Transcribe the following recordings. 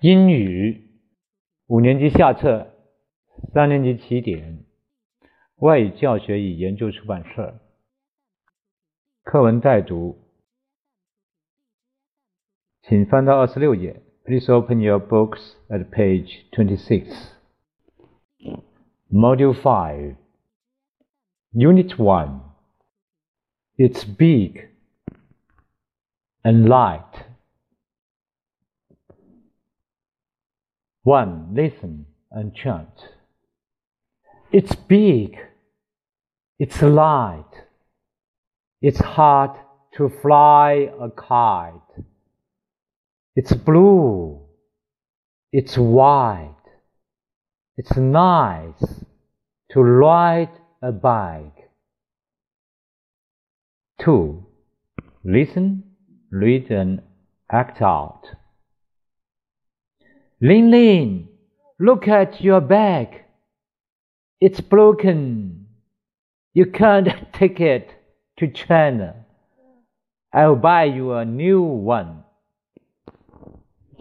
英语五年级下册，三年级起点，外语教学与研究出版社。课文带读，请翻到二十六页。Please open your books at page twenty-six. Module five, Unit one. It's big and light. One, listen and chant. It's big. It's light. It's hard to fly a kite. It's blue. It's white. It's nice to ride a bike. Two, listen, read and act out. Lingling, look at your bag. It's broken. You can't take it to China. I'll buy you a new one.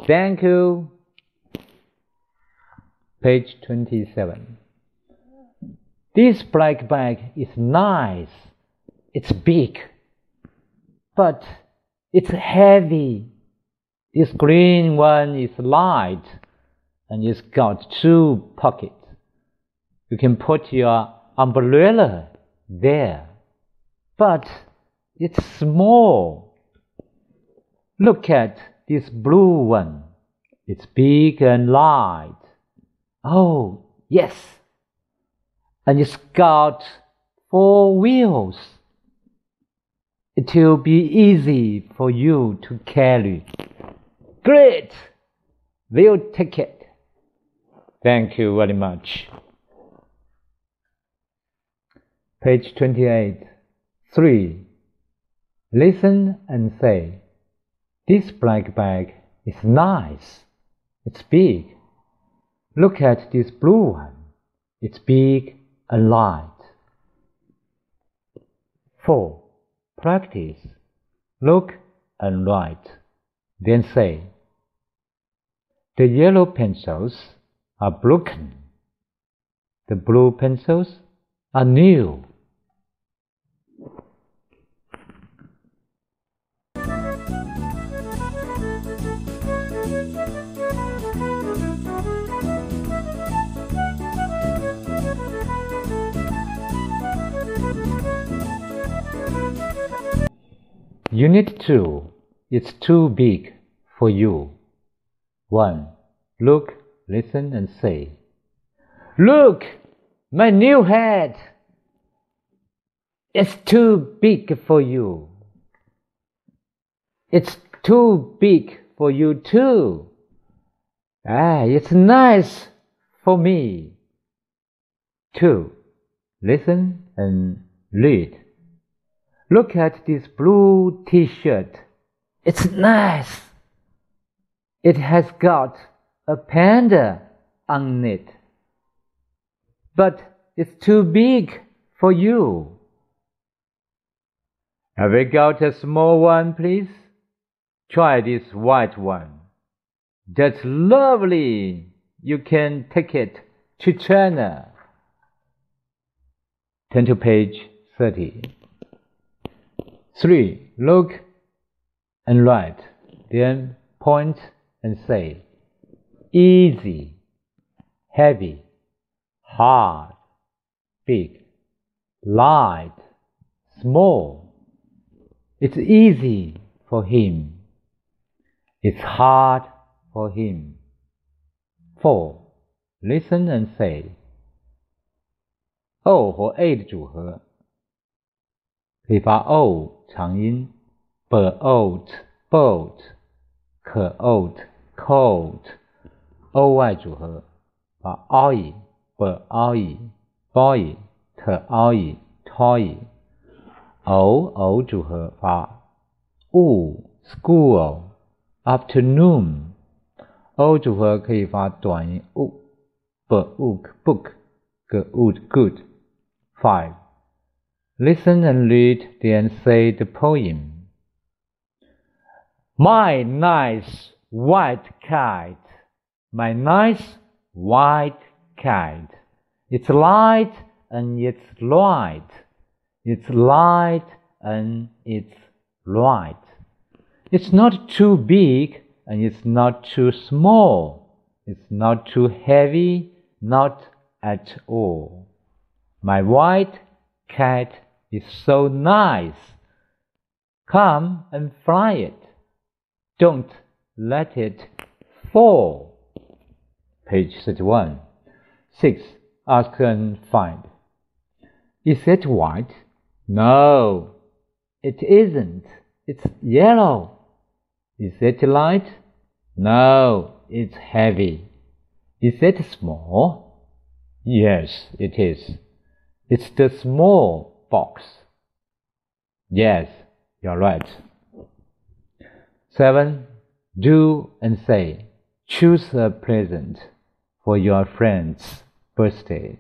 Thank you. Page 27. This black bag is nice. It's big. But it's heavy. This green one is light and it's got two pockets. You can put your umbrella there. But it's small. Look at this blue one. It's big and light. Oh, yes. And it's got four wheels. It will be easy for you to carry. Great! We'll take it. Thank you very much. Page 28. 3. Listen and say, This black bag is nice. It's big. Look at this blue one. It's big and light. 4. Practice. Look and write. Then say, The yellow pencils are broken. The blue pencils are new. Unit 2. It's too big for you. 1. Look, listen, and say, Look, my new hat! It's too big for you. It's too big for you too. Ah, it's nice for me. 2. Listen and read. Look at this blue t-shirt. It's nice. It has got a panda on it. But it's too big for you. Have we got a small one, please? Try this white one. That's lovely. You can take it to China. Turn to page 30. 3. Look and write. Then point and say. Easy, heavy, hard, big, light, small. It's easy for him. It's hard for him. 4. Listen and say. O 和 A 的组合 可以发 o 长音，boat boat，coat coat o y 组合发 oy b oy boy t oy toy o o 组合发 u school afternoon o 组合可以发短音 u book, book, good, good. five Listen and read, the poem. My nice white kite, my nice white kite. It's light and it's light. It's light and it's light. It's not too big and it's not too small. It's not too heavy, not at all. My white cat is so nice. Come and fly it. Don't let it fall. Page 31. 6. Ask and find. Is it white? No, it isn't. It's yellow. Is it light? No, it's heavy. Is it small? Yes, it is. It's the small box. Yes, you're right. 7. Do and say. Choose a present for your friend's birthday.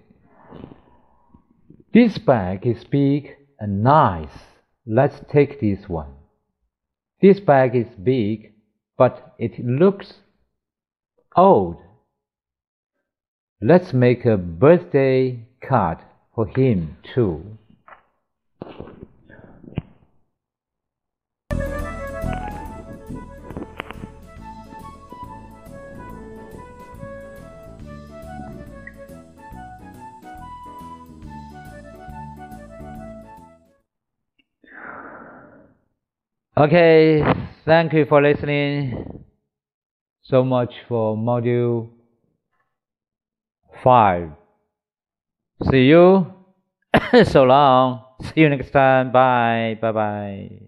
This bag is big and nice. Let's take this one. This bag is big, but it looks old. Let's make a birthday card for him too. Okay, thank you for listening so much for module 5. See you. so long. See you next time. Bye. Bye bye.